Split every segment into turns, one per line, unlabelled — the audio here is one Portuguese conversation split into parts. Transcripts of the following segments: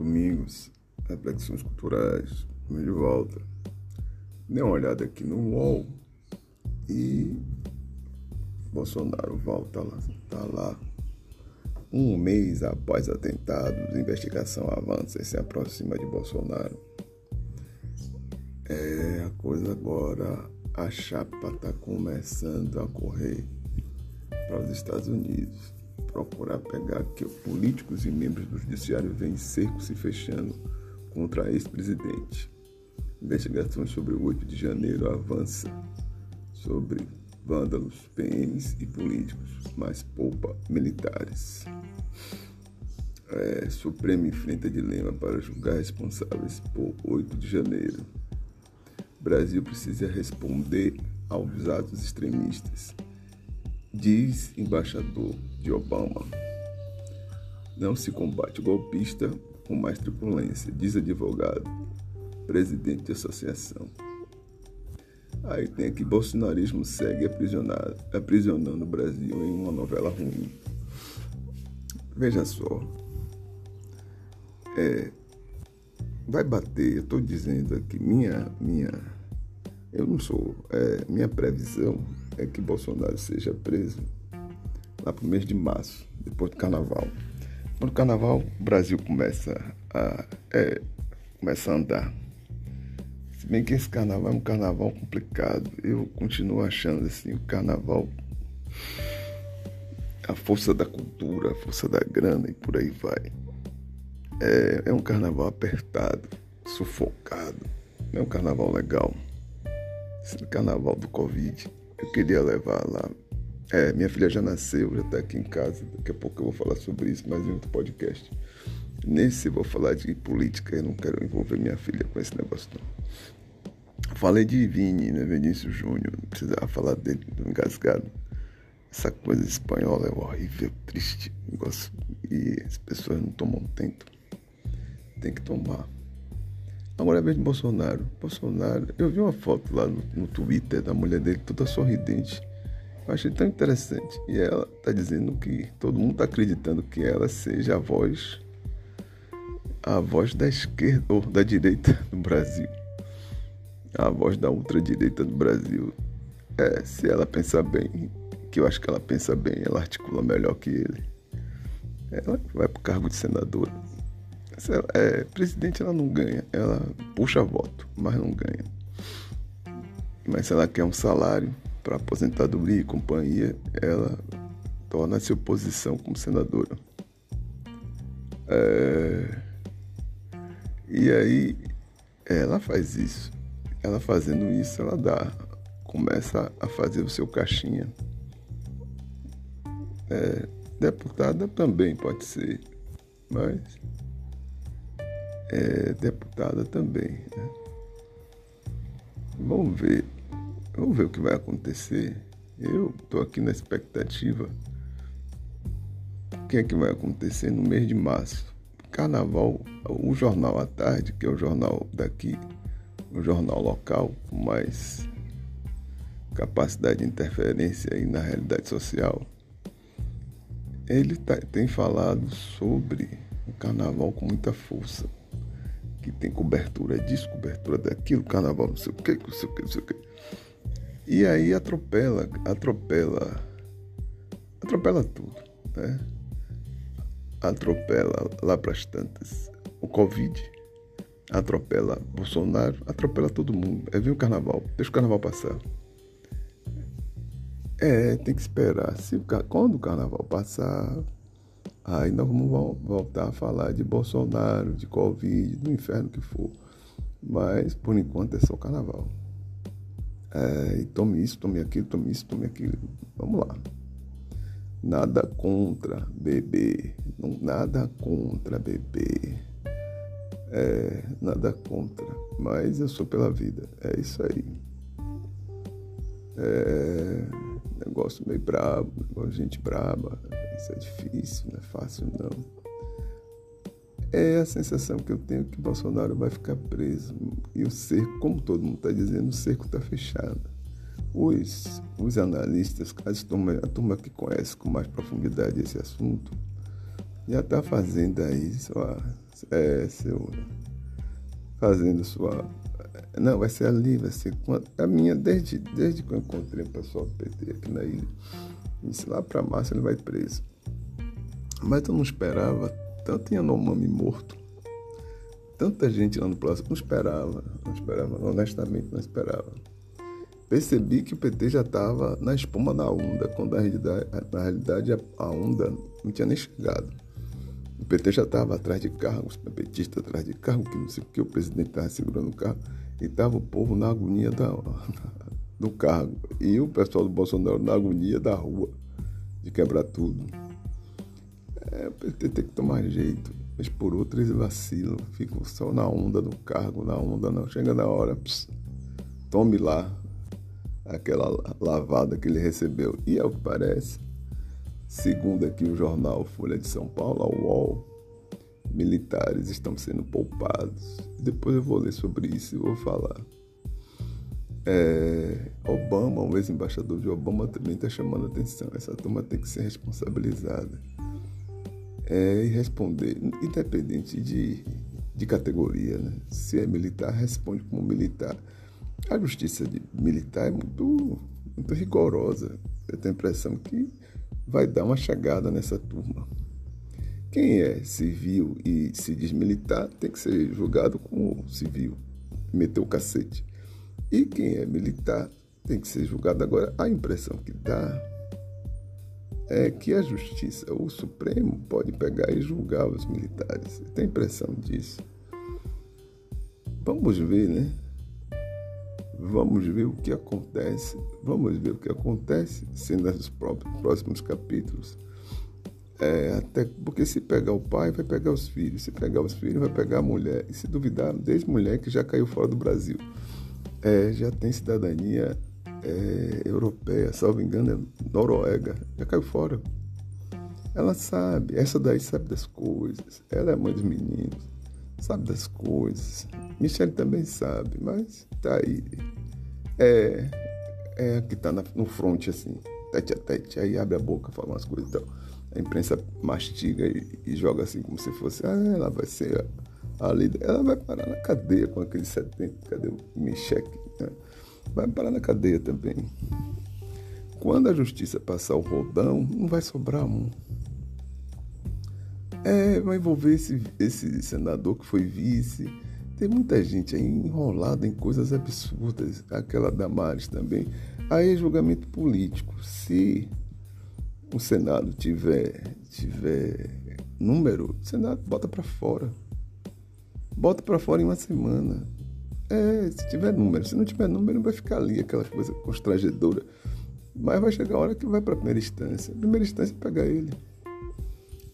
Domingos, Reflexões Culturais, de volta. Dê uma olhada aqui no UOL e Bolsonaro volta lá, tá lá. Um mês após atentados, investigação avança e se aproxima de Bolsonaro. É a coisa agora, a chapa está começando a correr para os Estados Unidos procurar pegar que políticos e membros do judiciário vêm cerco se fechando contra ex-presidente. Investigações sobre o 8 de janeiro avança sobre vândalos, PMs e políticos, mas poupa militares. É, Supremo enfrenta dilema para julgar responsáveis por 8 de janeiro. Brasil precisa responder aos atos extremistas diz embaixador de Obama. Não se combate golpista com mais truculência, diz advogado, presidente de associação. Aí tem aqui, bolsonarismo segue aprisionando o Brasil em uma novela ruim. Veja só. É, vai bater, eu estou dizendo aqui, minha, minha, eu não sou, é, minha previsão é que Bolsonaro seja preso lá para o mês de março, depois do carnaval. O carnaval, o Brasil começa a, é, começa a andar. Se bem que esse carnaval é um carnaval complicado, eu continuo achando assim, o carnaval, a força da cultura, a força da grana e por aí vai. É, é um carnaval apertado, sufocado, não é um carnaval legal. Esse carnaval do Covid eu queria levar lá. É, minha filha já nasceu, já está aqui em casa. Daqui a pouco eu vou falar sobre isso mais em outro podcast. Nesse eu vou falar de política, eu não quero envolver minha filha com esse negócio não. Falei de Vini, né? Vinícius Júnior, não precisava falar dele, do engasgado. Essa coisa espanhola é horrível, triste, negócio. E as pessoas não tomam tempo. Tem que tomar. Agora é de Bolsonaro. Bolsonaro, eu vi uma foto lá no, no Twitter da mulher dele toda sorridente. Eu achei tão interessante. E ela está dizendo que todo mundo está acreditando que ela seja a voz, a voz da esquerda ou da direita do Brasil. A voz da ultradireita do Brasil. É, se ela pensar bem, que eu acho que ela pensa bem, ela articula melhor que ele. Ela vai para o cargo de senadora é presidente, ela não ganha. Ela puxa voto, mas não ganha. Mas se ela quer um salário para aposentadoria e companhia, ela torna-se oposição como senadora. É... E aí ela faz isso. Ela fazendo isso, ela dá, começa a fazer o seu caixinha. É, deputada também pode ser, mas é deputada também. Né? Vamos ver. Vamos ver o que vai acontecer. Eu estou aqui na expectativa. O que é que vai acontecer no mês de março? Carnaval, o jornal à tarde, que é o jornal daqui, o jornal local, com mais capacidade de interferência aí na realidade social, ele tá, tem falado sobre o carnaval com muita força que tem cobertura disso, cobertura daquilo, carnaval não sei o que, não sei o que, não sei o que. E aí atropela, atropela, atropela tudo, né? Atropela lá para as tantas o Covid, atropela Bolsonaro, atropela todo mundo. É vir o carnaval, deixa o carnaval passar. É, tem que esperar. Se, quando o carnaval passar, Aí nós vamos voltar a falar de Bolsonaro, de Covid, do inferno que for. Mas por enquanto é só carnaval. É, tome isso, tome aquilo, tome isso, tome aquilo. Vamos lá. Nada contra bebê. Não, nada contra bebê. É, nada contra. Mas eu sou pela vida. É isso aí. É, negócio meio brabo, gente braba. Isso é difícil, não é fácil não. É a sensação que eu tenho que Bolsonaro vai ficar preso. E o cerco, como todo mundo está dizendo, o cerco está fechado. Os, os analistas, a turma, a turma que conhece com mais profundidade esse assunto, já está fazendo aí sua, é, seu, fazendo sua. Não, vai ser ali, vai ser. A minha, desde, desde que eu encontrei o pessoal do PT aqui na ilha, disse lá para março ele vai preso. Mas eu não esperava, tanto Yanomami morto, tanta gente lá no próximo, não esperava, não esperava, honestamente não esperava. Percebi que o PT já estava na espuma da onda, quando na realidade, na realidade a onda não tinha nem chegado. O PT já estava atrás de carros, o petista atrás de carro, que não sei o que, o presidente estava segurando o carro, e estava o povo na agonia da, do cargo. E o pessoal do Bolsonaro na agonia da rua, de quebrar tudo. É, o PT tem que tomar jeito. Mas por outro eles vacilam, ficam só na onda do cargo, na onda não. Chega na hora, pss, tome lá aquela lavada que ele recebeu. E ao que parece, Segundo aqui o jornal Folha de São Paulo, a UOL, militares estão sendo poupados. Depois eu vou ler sobre isso e vou falar. É, Obama, o ex-embaixador de Obama, também está chamando atenção. Essa turma tem que ser responsabilizada é, e responder, independente de, de categoria. Né? Se é militar, responde como militar. A justiça militar é muito, muito rigorosa. Eu tenho a impressão que vai dar uma chegada nessa turma. Quem é civil e se diz militar tem que ser julgado como civil, meteu o cacete. E quem é militar tem que ser julgado agora. A impressão que dá é que a justiça, o Supremo, pode pegar e julgar os militares. Tem impressão disso. Vamos ver, né? Vamos ver o que acontece. Vamos ver o que acontece, sendo nos próximos capítulos. É, até porque se pegar o pai, vai pegar os filhos. Se pegar os filhos, vai pegar a mulher. E se duvidar, desde mulher que já caiu fora do Brasil. É, já tem cidadania é, europeia, salvo engano, é Noruega. Já caiu fora. Ela sabe, essa daí sabe das coisas. Ela é mãe dos meninos sabe das coisas. Michele também sabe, mas tá aí. É, é que tá na, no front assim, tete a tete, aí abre a boca, fala umas coisas e então, A imprensa mastiga e, e, joga assim como se fosse, ah, ela vai ser a, a líder. Ela vai parar na cadeia com aqueles 70, cadê o Michele? Né? Vai parar na cadeia também. Quando a justiça passar o rodão, não vai sobrar um. É, vai envolver esse, esse senador que foi vice. Tem muita gente aí enrolada em coisas absurdas. Aquela Damares também. Aí é julgamento político. Se o Senado tiver, tiver número, o Senado bota para fora. Bota para fora em uma semana. É, se tiver número. Se não tiver número, vai ficar ali aquela coisa constrangedora. Mas vai chegar a hora que vai para primeira instância. Primeira instância é pegar ele.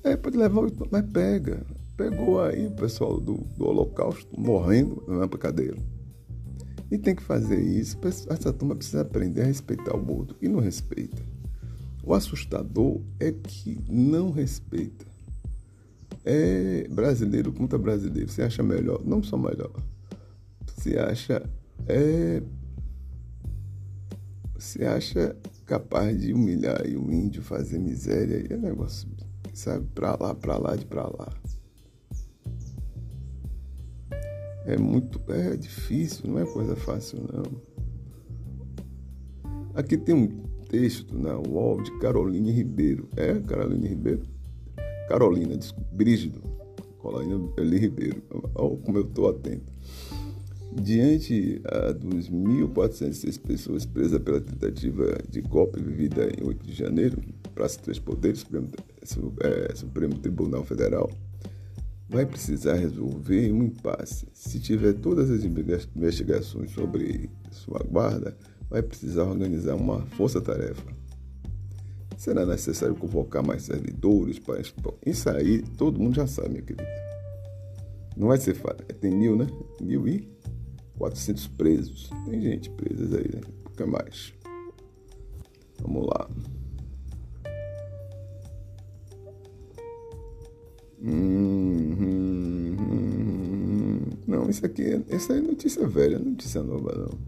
É, pode levar o mas pega. Pegou aí o pessoal do, do Holocausto morrendo na cadeira. E tem que fazer isso. Essa turma precisa aprender a respeitar o outro e não respeita. O assustador é que não respeita. É brasileiro contra brasileiro. Você acha melhor? Não só melhor. Você acha. É. Você acha capaz de humilhar e o índio fazer miséria? É negócio sabe? Pra lá, pra lá, de pra lá. É muito, é difícil, não é coisa fácil não. Aqui tem um texto na UOL de Caroline Ribeiro. É, Caroline Ribeiro? Carolina, Brígido. Carolina Eli Ribeiro. Olha como eu estou atento. Diante ah, dos 1.406 pessoas presas pela tentativa de golpe vivida em 8 de janeiro, Praça Três Poderes, Supremo, é, Supremo Tribunal Federal, vai precisar resolver um impasse. Se tiver todas as investigações sobre sua guarda, vai precisar organizar uma força-tarefa. Será necessário convocar mais servidores para isso aí todo mundo já sabe, meu querido. Não vai ser fácil. Tem mil, né? Mil e 400 presos. Tem gente presa aí, né? Que mais? Vamos lá. Hum, hum, hum, não, isso aqui, essa é notícia velha, notícia nova não.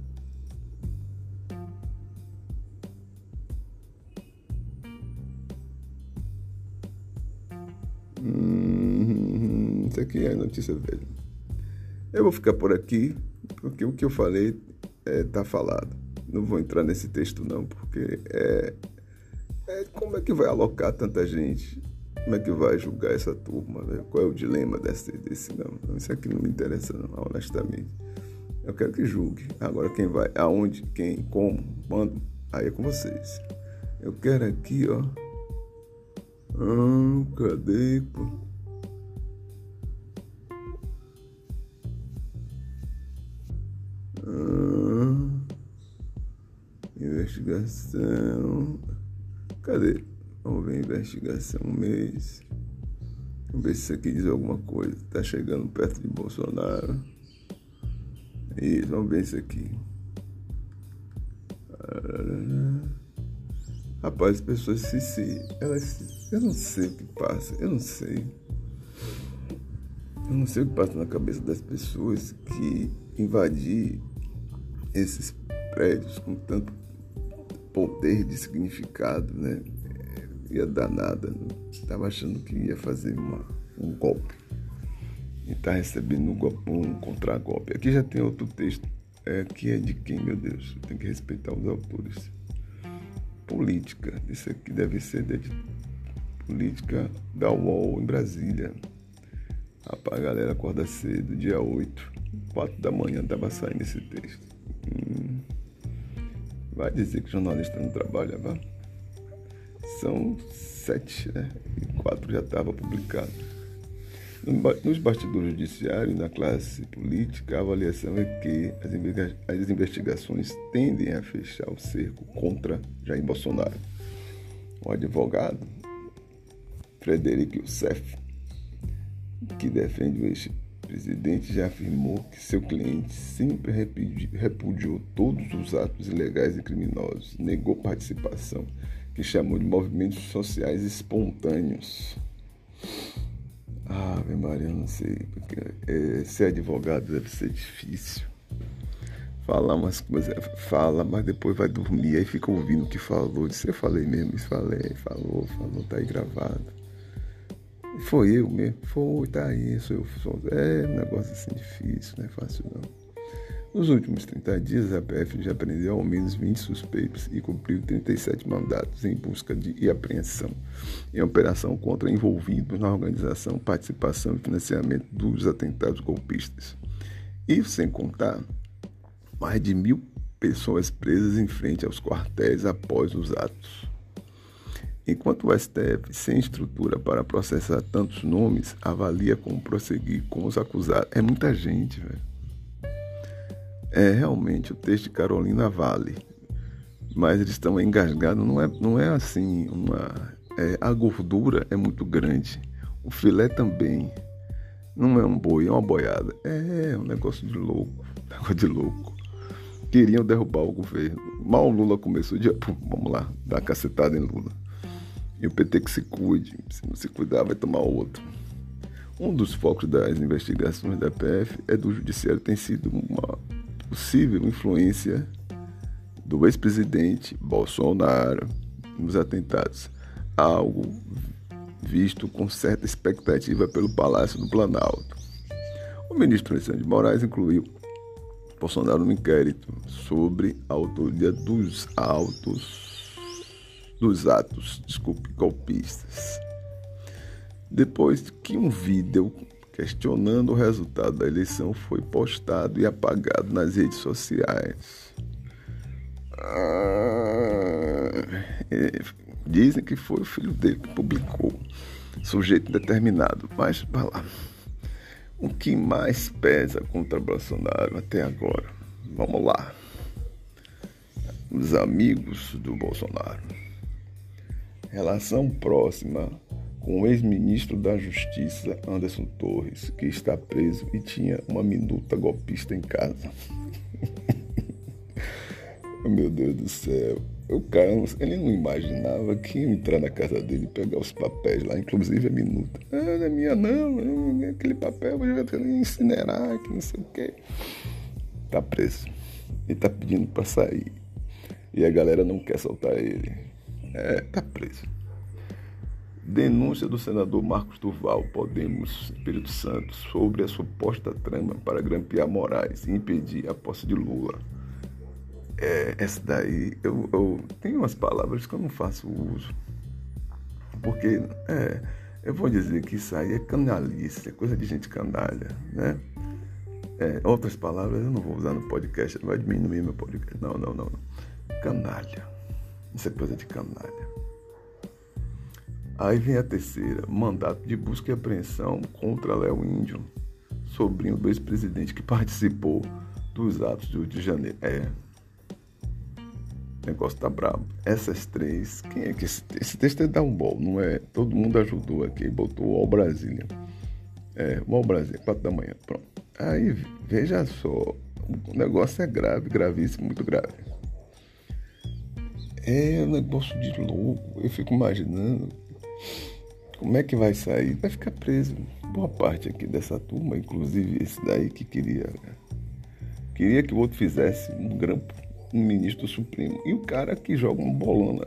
Hum, isso aqui é notícia velha. Eu vou ficar por aqui, porque o que eu falei está é, falado. Não vou entrar nesse texto não, porque é, é, como é que vai alocar tanta gente? Como é que vai julgar essa turma? Qual é o dilema desse, desse não? Isso aqui não me interessa não, honestamente. Eu quero que julgue. Agora quem vai, aonde, quem, como, quando, aí é com vocês. Eu quero aqui, ó. Ah, cadê, pô? Ah, investigação. Cadê? Vamos ver investigação um mês. Vamos ver se isso aqui diz alguma coisa. Tá chegando perto de Bolsonaro. Isso, vamos ver isso aqui. Rapaz, as pessoas se, se elas, eu não sei o que passa, eu não sei. Eu não sei o que passa na cabeça das pessoas que invadir esses prédios com tanto poder de significado, né? Ia dar nada. Estava achando que ia fazer uma, um golpe. E está recebendo um, golpe, um contragolpe. Aqui já tem outro texto. É, que é de quem, meu Deus? Tem que respeitar os autores política. Isso aqui deve ser de política da UOL em Brasília. Rapaz, a galera acorda cedo, dia 8, 4 da manhã estava saindo esse texto. Hum. Vai dizer que jornalista não trabalha, vá? São sete, né? E quatro já estava publicado. Nos bastidores judiciários, na classe política, a avaliação é que as investigações tendem a fechar o cerco contra Jair Bolsonaro. O advogado Frederico Youssef, que defende o ex-presidente, já afirmou que seu cliente sempre repudiou todos os atos ilegais e criminosos, negou participação, que chamou de movimentos sociais espontâneos. Ave Maria, não sei, porque é, ser advogado deve ser difícil. Falar umas coisas, fala, mas depois vai dormir, aí fica ouvindo o que falou. Disse, eu falei mesmo, isso falei, falou, falou, tá aí gravado. E foi eu mesmo, foi, tá aí, sou eu. Sou, é um negócio assim difícil, não é fácil não. Nos últimos 30 dias, a PF já prendeu ao menos 20 suspeitos e cumpriu 37 mandatos em busca de e apreensão em operação contra envolvidos na organização, participação e financiamento dos atentados golpistas. Isso sem contar mais de mil pessoas presas em frente aos quartéis após os atos. Enquanto o STF, sem estrutura para processar tantos nomes, avalia como prosseguir com os acusados. É muita gente, velho. É realmente o texto de Carolina Vale, mas eles estão engasgados. Não é, não é assim uma. É, a gordura é muito grande, o filé também. Não é um boi, é uma boiada. É, é um negócio de louco, um negócio de louco. Queriam derrubar o governo. Mal Lula começou o dia, pum, vamos lá, dar cacetada em Lula. E o PT que se cuide, se não se cuidar vai tomar outro. Um dos focos das investigações da PF é do judiciário tem sido uma possível influência do ex-presidente Bolsonaro nos atentados, algo visto com certa expectativa pelo Palácio do Planalto. O ministro Alexandre de Moraes incluiu Bolsonaro no inquérito sobre a autoria dos autos dos atos, desculpe, golpistas. Depois que um vídeo questionando o resultado da eleição foi postado e apagado nas redes sociais. Ah, dizem que foi o filho dele que publicou, sujeito determinado, mas vai lá. O que mais pesa contra Bolsonaro até agora? Vamos lá. Os amigos do Bolsonaro. Relação próxima com o ex-ministro da Justiça, Anderson Torres, que está preso e tinha uma minuta golpista em casa. Meu Deus do céu. O cara, ele não imaginava que ia entrar na casa dele e pegar os papéis lá, inclusive a minuta. Ah, não é minha não, é aquele papel, vou jogar incinerar, que não sei o quê. Tá preso. Ele tá pedindo para sair. E a galera não quer soltar ele. É, tá preso Denúncia do senador Marcos Duval, Podemos, Espírito Santo, sobre a suposta trama para grampear Moraes e impedir a posse de Lula. É, essa daí, eu, eu tenho umas palavras que eu não faço uso. Porque, é, eu vou dizer que isso aí é canalice, é coisa de gente canalha, né? É, outras palavras eu não vou usar no podcast, não vai diminuir meu podcast. Não, não, não. não. Canalha. Isso é coisa de canalha. Aí vem a terceira, mandato de busca e apreensão contra Léo Índio, sobrinho do ex-presidente que participou dos atos do Rio de Janeiro. É. O negócio tá brabo. Essas três, quem é que esse, esse texto é da bol, não é? Todo mundo ajudou aqui, botou o Brasília. É, o Brasília, quatro da manhã, pronto. Aí, veja só, o negócio é grave, gravíssimo, muito grave. É um negócio de louco. Eu fico imaginando como é que vai sair? Vai ficar preso. Boa parte aqui dessa turma, inclusive esse daí que queria. Queria que o outro fizesse um grampo, um ministro Supremo. E o cara que joga uma bolona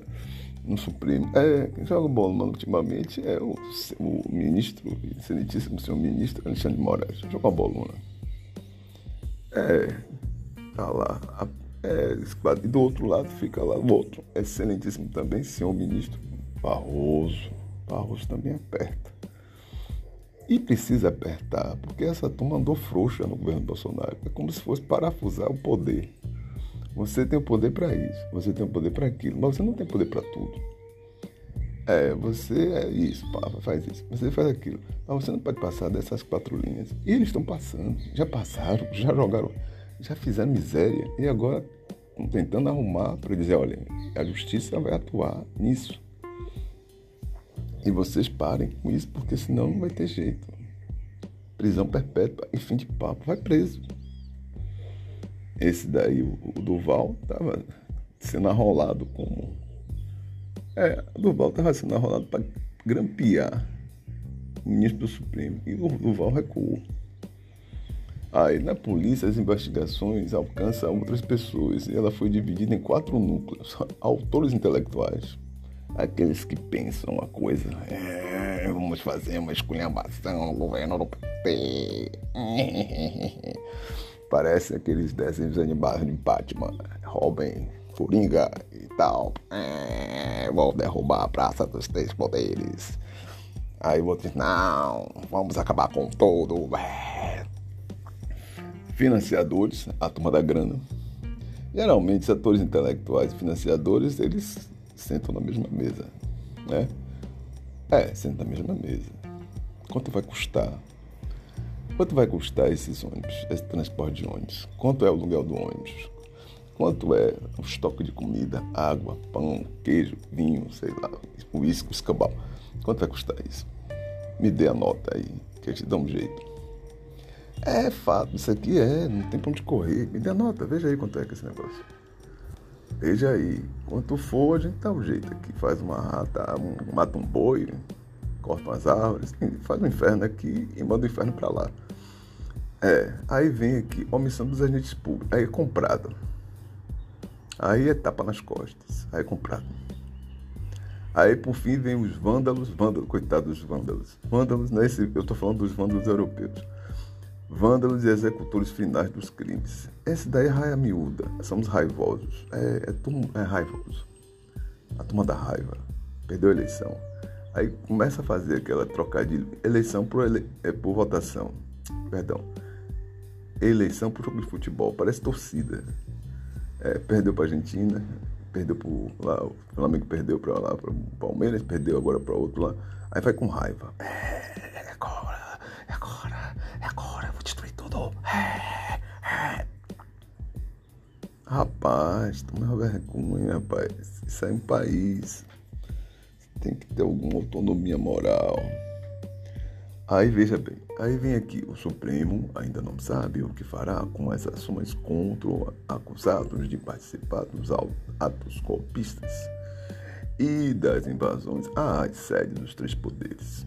no Supremo. É, quem joga bolona ultimamente é o, o ministro, excelentíssimo senhor ministro Alexandre de Moraes. Joga uma bolona. É, tá lá. É, e do outro lado fica lá o outro, excelentíssimo também, senhor ministro Barroso. Barroso também aperta. E precisa apertar, porque essa turma andou frouxa no governo Bolsonaro. É como se fosse parafusar o poder. Você tem o poder para isso, você tem o poder para aquilo, mas você não tem poder para tudo. É, você é isso, faz isso, você faz aquilo. Mas você não pode passar dessas quatro linhas. E eles estão passando, já passaram, já jogaram, já fizeram miséria e agora estão tentando arrumar para dizer, olha, a justiça vai atuar nisso. E vocês parem com isso, porque senão não vai ter jeito. Prisão perpétua e fim de papo, vai preso. Esse daí, o, Duval, estava sendo arrolado como. É, o Duval estava sendo arrolado para grampear o ministro do Supremo. E o Duval recuou. Aí na polícia as investigações alcançam outras pessoas e ela foi dividida em quatro núcleos: autores intelectuais, aqueles que pensam uma coisa, é, vamos fazer uma esculhambação no governo do PT. Parece aqueles desenhos animados de Batman, Robin, Coringa e tal. É, vou derrubar a Praça dos Três Poderes. Aí o outro diz, não, vamos acabar com tudo. É. Financiadores, a turma da grana. Geralmente, setores intelectuais e financiadores, eles sentam na mesma mesa, né? É, sentam na mesma mesa. Quanto vai custar? Quanto vai custar esses ônibus, esse transporte de ônibus? Quanto é o aluguel do ônibus? Quanto é o estoque de comida, água, pão, queijo, vinho, sei lá, uísque, escambau? Quanto vai custar isso? Me dê a nota aí, que eu te dou um jeito. É fato, isso aqui é, não tem pra onde correr. Me dê a nota, veja aí quanto é que é esse negócio. Veja aí, quanto for, a gente dá um jeito aqui. Faz uma rata, um, mata um boi, corta umas árvores, faz um inferno aqui e manda o inferno para lá. É, aí vem aqui, omissão dos agentes públicos. Aí é comprado. Aí é tapa nas costas. Aí é comprado. Aí por fim vem os vândalos, vândalos, coitados dos vândalos. Vândalos, né? Esse, eu tô falando dos vândalos europeus vândalos e executores finais dos crimes. Esse daí é raia miúda, somos raivosos, é, é, é raivoso. A turma da raiva, perdeu a eleição. Aí começa a fazer aquela trocadilho, eleição por, ele, é, por votação, perdão, eleição por jogo de futebol, parece torcida. É, perdeu para Argentina, perdeu para lá, o Flamengo perdeu para lá, para o Palmeiras, perdeu agora para outro lá. Aí vai com raiva. É, Rapaz, toma vergonha, rapaz. Isso é um país. Tem que ter alguma autonomia moral. Aí veja bem, aí vem aqui o Supremo ainda não sabe o que fará com as ações contra acusados de participar dos atos golpistas e das invasões às sedes dos três poderes.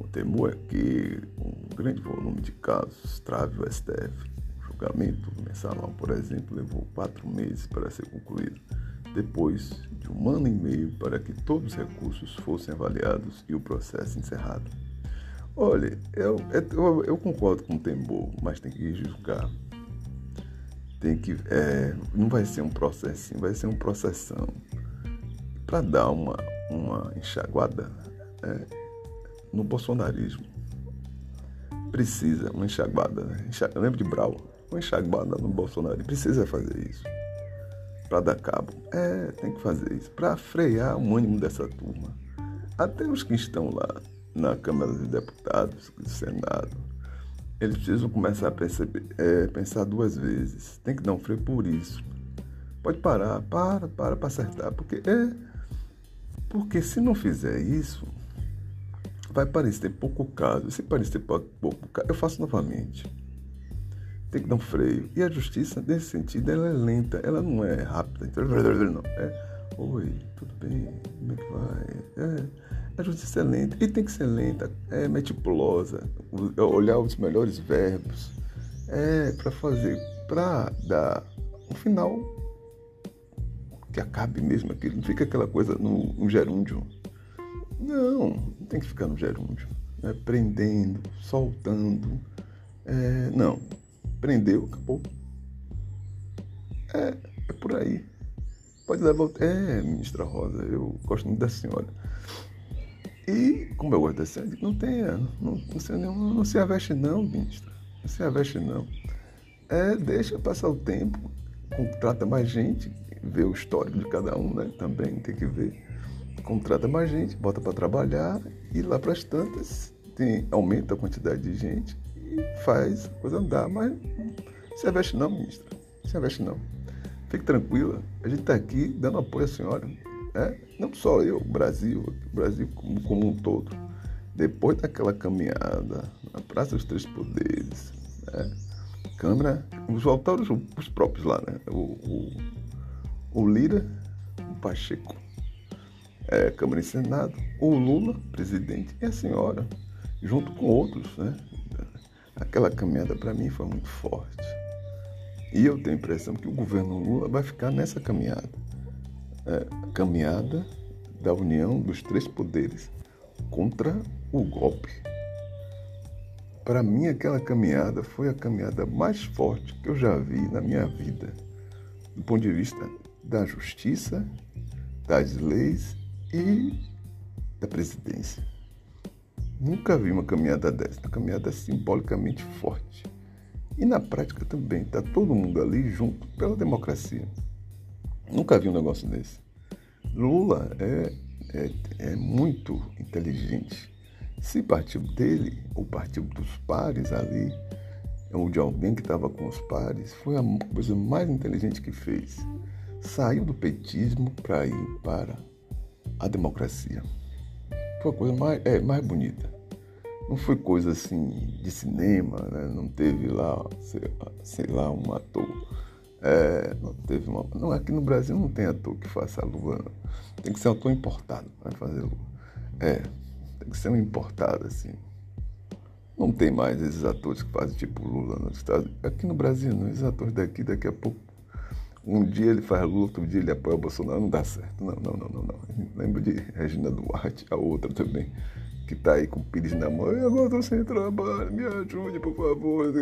O temor é que um grande volume de casos trave o STF. Julgamento mensalão, por exemplo, levou quatro meses para ser concluído. depois de um ano e meio para que todos os recursos fossem avaliados e o processo encerrado. Olha, eu, eu, eu concordo com o Temor, mas tem que julgar. Tem que. É, não vai ser um processinho, vai ser um processão. Para dar uma, uma enxaguada é, no bolsonarismo. Precisa uma enxaguada. Né? Eu lembro de Brau, uma enxaguada no Bolsonaro. Precisa fazer isso. Para dar cabo. É, tem que fazer isso. Para frear o ânimo dessa turma. Até os que estão lá na Câmara dos Deputados, do Senado, eles precisam começar a perceber, é, pensar duas vezes. Tem que dar um freio por isso. Pode parar, para, para para acertar, porque é porque se não fizer isso, vai parecer pouco caso. Se parecer pouco caso, eu faço novamente. Tem que dar um freio. E a justiça, nesse sentido, ela é lenta, ela não é rápida. Não. É, oi, tudo bem? Como é que vai? É, a justiça é lenta e tem que ser lenta, é meticulosa, olhar os melhores verbos, é para fazer, para dar um final que acabe mesmo aquilo, não fica aquela coisa no, no gerúndio. Não, não tem que ficar no gerúndio, né? prendendo, soltando. É, não, prendeu, acabou. É, é por aí. Pode levar. É, ministra Rosa, eu gosto muito da senhora. E, como eu gosto dessa, não tenha, não, não, não se aveste não, ministra. Não se aveste não. É, deixa passar o tempo, contrata mais gente, vê o histórico de cada um, né? Também tem que ver. Contrata mais gente, bota para trabalhar e lá para as tantas tem, aumenta a quantidade de gente e faz a coisa andar. Mas se aveste não, ministra. Se aveste não. Fique tranquila, a gente está aqui dando apoio à senhora. Né? Não só eu, o Brasil, o Brasil como, como um todo. Depois daquela caminhada na Praça dos Três Poderes, né? Câmara, os autores, os próprios lá, né? O, o, o Lira, o Pacheco, é, Câmara e Senado, o Lula, presidente, e a senhora, junto com outros, né? Aquela caminhada para mim foi muito forte. E eu tenho a impressão que o governo Lula vai ficar nessa caminhada é, caminhada da união dos três poderes contra o golpe. Para mim, aquela caminhada foi a caminhada mais forte que eu já vi na minha vida, do ponto de vista da justiça, das leis e da presidência. Nunca vi uma caminhada dessa, uma caminhada simbolicamente forte. E na prática também, está todo mundo ali junto pela democracia. Nunca vi um negócio desse. Lula é, é, é muito inteligente. Se partiu dele, ou partiu dos pares ali, ou de alguém que estava com os pares, foi a coisa mais inteligente que fez. Saiu do petismo para ir para a democracia. Foi a coisa mais, é, mais bonita. Não foi coisa assim de cinema, né? não teve lá, sei, sei lá, um ator é, não teve uma. Não, aqui no Brasil não tem ator que faça a lua. Não. Tem que ser ator importado para fazer lua. É, tem que ser um importado, assim. Não tem mais esses atores que fazem tipo Lula nos Estados Unidos. Aqui no Brasil, não. Esses atores daqui, daqui a pouco. Um dia ele faz Lula, outro dia ele apoia o Bolsonaro. Não dá certo. Não, não, não, não. não. Lembro de Regina Duarte, a outra também, que tá aí com o pires na mão. Agora tô sem trabalho, me ajude, por favor.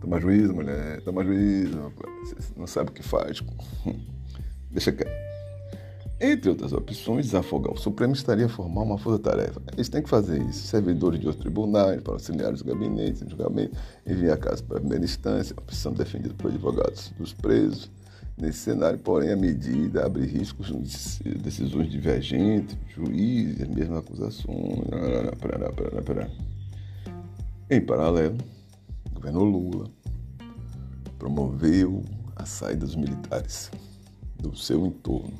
Toma juízo, mulher. Toma juízo. Você não sabe o que faz. Deixa quieto. Entre outras opções, desafogar o Supremo estaria a formar uma força-tarefa. Eles têm que fazer isso. Servidores de outros tribunais, para auxiliar os gabinetes, em julgamento, enviar casos para a primeira instância, opção defendida por advogados dos presos. Nesse cenário, porém, a medida abre riscos de decisões divergentes, juízes, mesmas acusações. Em paralelo, governo Lula promoveu a saída dos militares do seu entorno.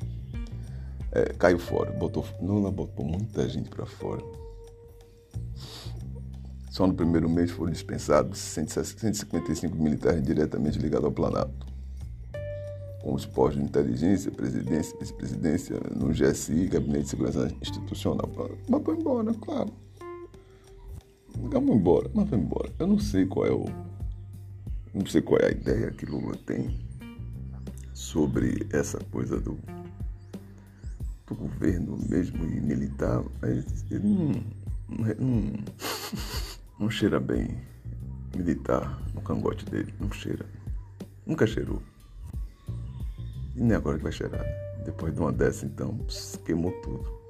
É, caiu fora, botou, Lula botou muita gente para fora. Só no primeiro mês foram dispensados 155 militares diretamente ligados ao Planalto. Com os postos de inteligência, presidência, vice-presidência, no GSI, Gabinete de Segurança Institucional. Mas foi embora, claro. Vamos embora, mas vamos embora. Eu não sei qual é o. Não sei qual é a ideia que Lula tem sobre essa coisa do, do governo mesmo e militar, mas ele não, não, não cheira bem militar no cangote dele, não cheira. Nunca cheirou. E nem agora que vai cheirar. Depois de uma dessa, então, queimou tudo.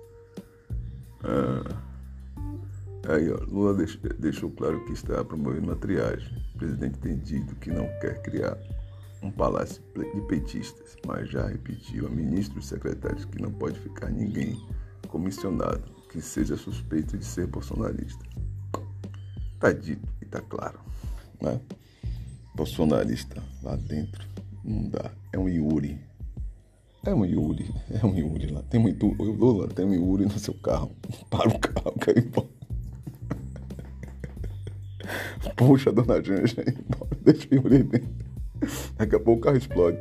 Ah, aí, ó, Lula deixou, deixou claro que está promovendo uma triagem. O presidente tem dito que não quer criar um palácio de petistas, mas já repetiu a ministros e secretários que não pode ficar ninguém comissionado que seja suspeito de ser bolsonarista. Está dito e está claro. Né? Bolsonarista lá dentro não dá. É um Yuri. É um Yuri. É um Yuri lá. Tem muito. Lula, tem um Yuri no seu carro. Para o carro, cai embora. Puxa, dona Janja, deixa o Yuri dentro. Daqui a pouco o carro explode.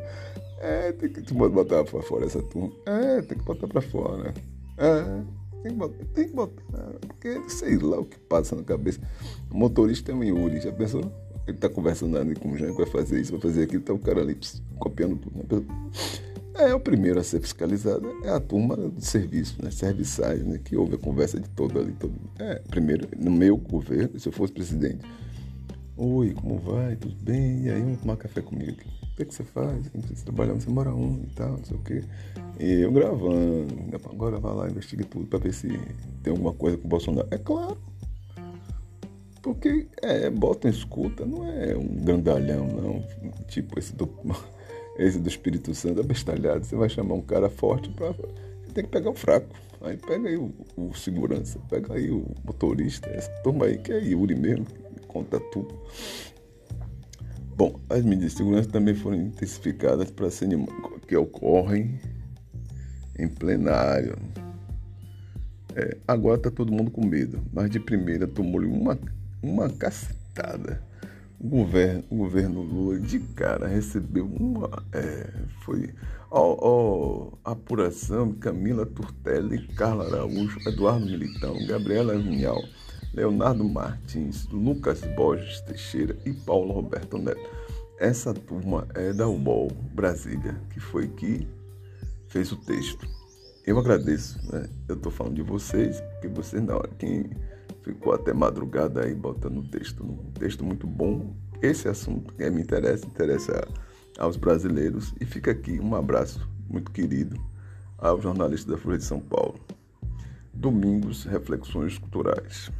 É, tem que botar pra fora essa turma. É, tem que botar pra fora. É, tem que botar, tem que botar. Porque sei lá o que passa na cabeça. O motorista é um Yuri, já pensou? Ele tá conversando ali com o Jean, vai fazer isso, vai fazer aquilo, tá o cara ali pss, copiando tudo. É, o primeiro a ser fiscalizado é a turma do serviço, né? Serviçais, né? Que ouve a conversa de todo ali. Todo. É, primeiro, no meu governo, se eu fosse presidente, Oi, como vai? Tudo bem? E aí, vamos tomar café comigo. O que, é que você faz? Você trabalha, você mora onde e tal, não sei o quê. E eu gravando. Agora vai lá, investigue tudo pra ver se tem alguma coisa com o Bolsonaro. É claro. Porque, é, bota escuta, não é um grandalhão, não. Tipo esse do, esse do Espírito Santo, é bestalhado. Você vai chamar um cara forte pra... Você tem que pegar o fraco. Aí pega aí o, o segurança, pega aí o motorista, essa turma aí que é Yuri mesmo conta tudo. Bom, as medidas de segurança também foram intensificadas para que ocorrem em plenário. É, agora está todo mundo com medo, mas de primeira tomou-lhe uma, uma cacetada. O governo, o governo Lula de cara recebeu uma. É, foi. Ó, ó, apuração Camila Turtelli, Carla Araújo, Eduardo Militão, Gabriela Vinhal. Leonardo Martins, Lucas Borges Teixeira e Paulo Roberto Neto. Essa turma é da UBOL Brasília, que foi que fez o texto. Eu agradeço, né? Eu estou falando de vocês, porque vocês na hora quem ficou até madrugada aí botando o texto, um texto muito bom. Esse assunto que me interessa, interessa aos brasileiros. E fica aqui um abraço muito querido ao jornalista da Folha de São Paulo. Domingos, Reflexões Culturais.